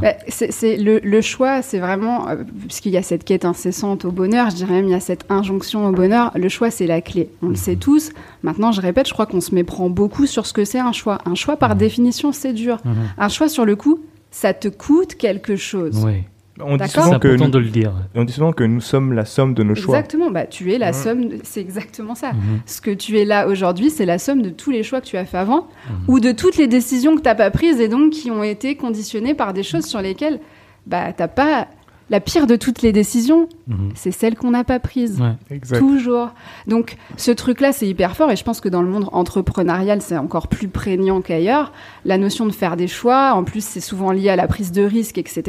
Bah, c'est le, le choix, c'est vraiment, euh, puisqu'il y a cette quête incessante au bonheur, je dirais même il y a cette injonction au bonheur, le choix c'est la clé. On le sait tous. Maintenant, je répète, je crois qu'on se méprend beaucoup sur ce que c'est un choix. Un choix, par définition, c'est dur. Un choix, sur le coup, ça te coûte quelque chose. Oui. On dit souvent que nous, de le dire. on dit souvent que nous sommes la somme de nos choix. Exactement, bah, tu es la Ouais. somme, de- c'est exactement ça. Mhm. Ce que tu es là aujourd'hui, c'est la somme de tous les choix que tu as fait avant Mhm. ou de toutes les décisions que tu n'as pas prises et donc qui ont été conditionnées par des choses sur lesquelles bah, tu pas. La pire de toutes les décisions, Mhm. c'est celle qu'on n'a pas prise. Ouais. Toujours. Donc, ce truc-là, c'est hyper fort et je pense que dans le monde entrepreneurial, c'est encore plus prégnant qu'ailleurs. La notion de faire des choix, en plus, c'est souvent lié à la prise de risque, etc.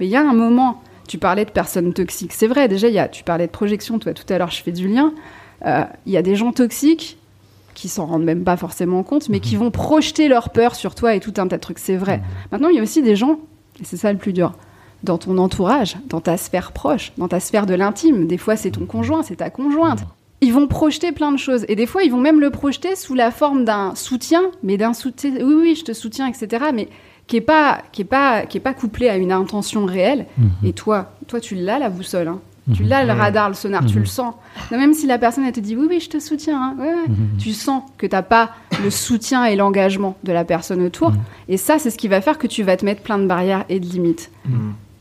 Mais il y a un moment, tu parlais de personnes toxiques. C'est vrai, déjà, il y a, tu parlais de projection, toi, tout à l'heure, je fais du lien. Euh, Il y a des gens toxiques qui s'en rendent même pas forcément compte, mais qui vont projeter leur peur sur toi et tout un tas de trucs. C'est vrai. Maintenant, il y a aussi des gens, et c'est ça le plus dur, dans ton entourage, dans ta sphère proche, dans ta sphère de l'intime. Des fois, c'est ton conjoint, c'est ta conjointe. Ils vont projeter plein de choses. Et des fois, ils vont même le projeter sous la forme d'un soutien, mais d'un soutien. Oui, oui, je te soutiens, etc. Mais qui est pas, qui est pas, qui est pas couplé à une intention réelle. Mhm. Et toi, toi, tu l'as la boussole. hein. Tu Mhm. l'as le Mhm. radar, le sonar, tu Mhm. le sens. Non, même si la personne elle te dit oui, oui, je te soutiens, hein. ouais, ouais. Mhm. tu sens que t'as pas le soutien et l'engagement de la personne autour. Mhm. Et ça, c'est ce qui va faire que tu vas te mettre plein de barrières et de limites.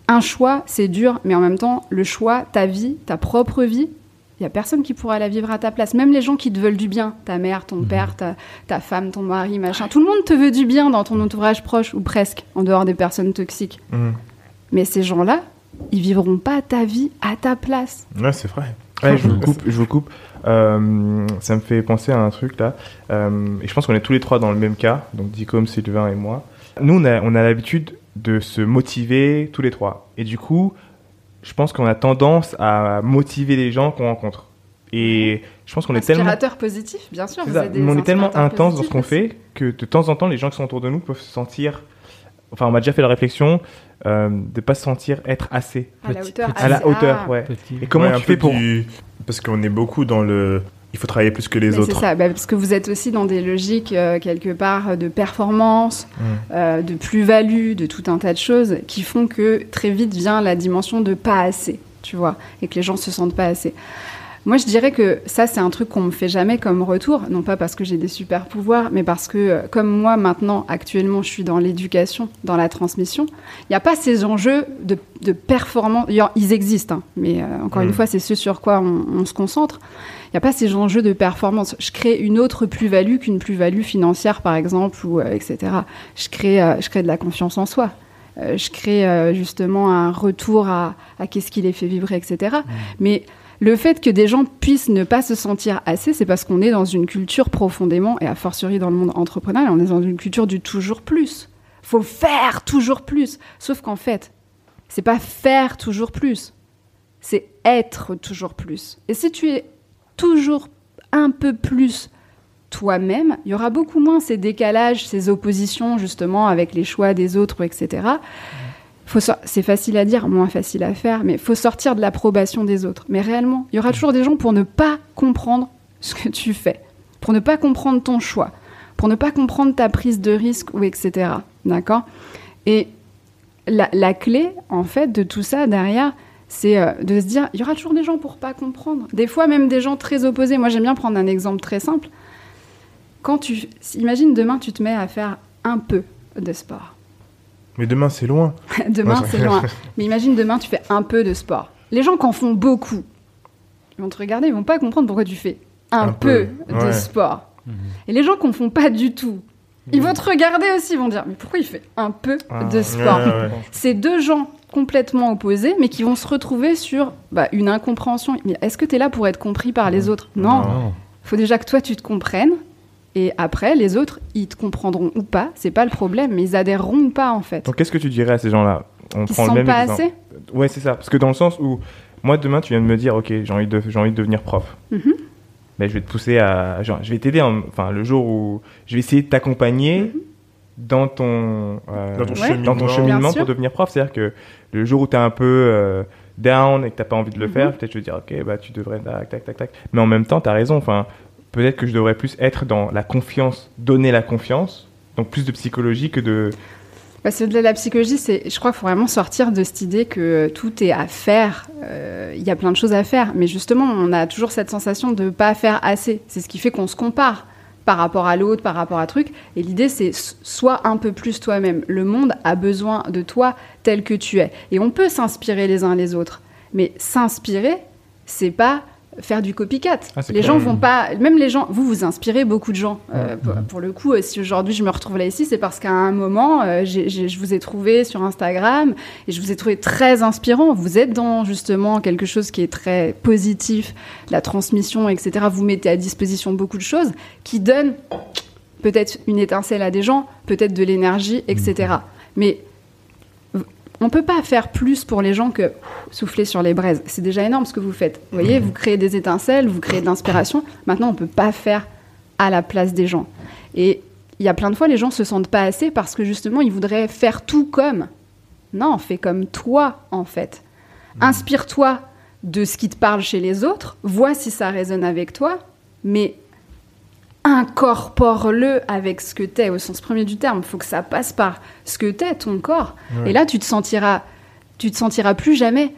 Mhm. Un choix, c'est dur, mais en même temps, le choix, ta vie, ta propre vie, il y a personne qui pourra la vivre à ta place. Même les gens qui te veulent du bien, ta mère, ton père, ta, ta femme, ton mari, machin. Tout le monde te veut du bien dans ton entourage proche, ou presque, en dehors des personnes toxiques. Mhm. Mais ces gens-là, ils vivront pas ta vie à ta place. Ouais, c'est vrai. Ouais, je vous coupe. Je vous coupe. Euh, ça me fait penser à un truc là. Euh, et je pense qu'on est tous les trois dans le même cas. Donc Dicom, Sylvain et moi. Nous, on a, on a l'habitude de se motiver tous les trois. Et du coup, je pense qu'on a tendance à motiver les gens qu'on rencontre. Et je pense qu'on est tellement positif, bien sûr. Vous êtes des Mais on est tellement intense dans ce qu'on fait que de temps en temps, les gens qui sont autour de nous peuvent se sentir. Enfin, on m'a déjà fait la réflexion euh, de pas se sentir être assez. À la hauteur. petit- À la hauteur, ah. ouais. Petit. Et comment Ouais, tu fais pour. du- Parce qu'on est beaucoup dans le. Il faut travailler plus que les Mais c'est autres. ça, bah, parce que vous êtes aussi dans des logiques euh, quelque part de performance, Mm. euh, de plus-value, de tout un tas de choses qui font que très vite vient la dimension de pas assez, tu vois, et que les gens se sentent pas assez. Moi, je dirais que ça, c'est un truc qu'on me fait jamais comme retour, non pas parce que j'ai des super pouvoirs, mais parce que, euh, comme moi, maintenant, actuellement, je suis dans l'éducation, dans la transmission, il n'y a pas ces enjeux de, de performance. Ils existent, hein, mais euh, encore une Mm. fois, c'est ce sur quoi on, on se concentre. Il n'y a pas ces enjeux de performance. Je crée une autre plus-value qu'une plus-value financière, par exemple, ou euh, etc. Je crée, euh, je crée de la confiance en soi. Je crée justement un retour à, à qu'est-ce qui les fait vibrer, etc. Mais le fait que des gens puissent ne pas se sentir assez, c'est parce qu'on est dans une culture profondément, et a fortiori dans le monde entrepreneurial, on est dans une culture du toujours plus. Faut faire toujours plus. Sauf qu'en fait, c'est pas faire toujours plus, c'est être toujours plus. Et si tu es toujours un peu plus toi-même, il y aura beaucoup moins ces décalages, ces oppositions justement avec les choix des autres, etc. Faut c'est facile à dire, moins facile à faire, mais faut sortir de l'approbation des autres. Mais réellement, il y aura toujours des gens pour ne pas comprendre ce que tu fais, pour ne pas comprendre ton choix, pour ne pas comprendre ta prise de risque ou etc. D'accord? Et la, la clé, en fait, de tout ça derrière, c'est euh, de se dire, il y aura toujours des gens pour pas comprendre. Des fois, même des gens très opposés. Moi, j'aime bien prendre un exemple très simple. Quand tu, imagine demain, tu te mets à faire un peu de sport. Mais demain, c'est loin. demain, c'est loin. Mais imagine demain, tu fais un peu de sport. Les gens qui en font beaucoup, ils vont te regarder, ils vont pas comprendre pourquoi tu fais un, Un peu, peu, de ouais. sport. Mhm. Et les gens qui en font pas du tout, ils vont te regarder aussi, ils vont dire, mais pourquoi il fait un peu Ah, de sport Ouais, ouais. C'est deux gens complètement opposés, mais qui vont se retrouver sur bah, une incompréhension. Mais est-ce que tu es là pour être compris par les autres? Non. Non. faut déjà que toi tu te comprennes. Et après, les autres, ils te comprendront ou pas, c'est pas le problème, mais ils adhéreront ou pas en fait. Donc, qu'est-ce que tu dirais à ces gens-là? On se prend le sentent même pas exemple. assez? Ouais, c'est ça. Parce que dans le sens où, moi, demain, tu viens de me dire, ok, j'ai envie de, j'ai envie de devenir prof. Mhm. Ben, je vais te pousser à, genre, je vais t'aider. en- Enfin, le jour où je vais essayer de t'accompagner Mhm. dans ton, euh, Dans ton cheminement. dans ton Bien cheminement sûr. pour devenir prof. C'est-à-dire que le jour où tu es un peu euh, down et que tu pas envie de le Mhm. faire, peut-être je vais te dire, ok, bah, tu devrais, tac, tac, tac, tac. Mais en même temps, tu as raison. Enfin, peut-être que je devrais plus être dans la confiance, donner la confiance. Donc plus de psychologie que de. Parce que de la psychologie, c'est, je crois qu'il faut vraiment sortir de cette idée que tout est à faire. Euh, il y a plein de choses à faire, mais justement, on a toujours cette sensation de ne pas faire assez. C'est ce qui fait qu'on se compare par rapport à l'autre, par rapport à truc. Et l'idée, c'est sois un peu plus toi-même. Le monde a besoin de toi tel que tu es. Et on peut s'inspirer les uns les autres. Mais s'inspirer, c'est pas faire du copycat. Ah, les gens vont pas, même les gens, vous vous inspirez beaucoup de gens. Euh, pour, le coup, euh, si aujourd'hui je me retrouve là ici, c'est parce qu'à un moment, euh, je vous ai trouvé sur Instagram et je vous ai trouvé très inspirant. Vous êtes dans justement quelque chose qui est très positif, la transmission, etc. Vous mettez à disposition beaucoup de choses qui donnent peut-être une étincelle à des gens, peut-être de l'énergie, etc. Mais on peut pas faire plus pour les gens que souffler sur les braises. C'est déjà énorme ce que vous faites. Vous voyez, vous créez des étincelles, vous créez de l'inspiration. Maintenant, on peut pas faire à la place des gens. Et il y a plein de fois, les gens se sentent pas assez parce que justement, ils voudraient faire tout comme. Non, fais comme toi, en fait. Inspire-toi de ce qui te parle chez les autres, vois si ça résonne avec toi, mais incorpore-le avec ce que t'es au sens premier du terme. Il faut que ça passe par ce que t'es, ton corps. Et là, tu te sentiras, tu te sentiras plus jamais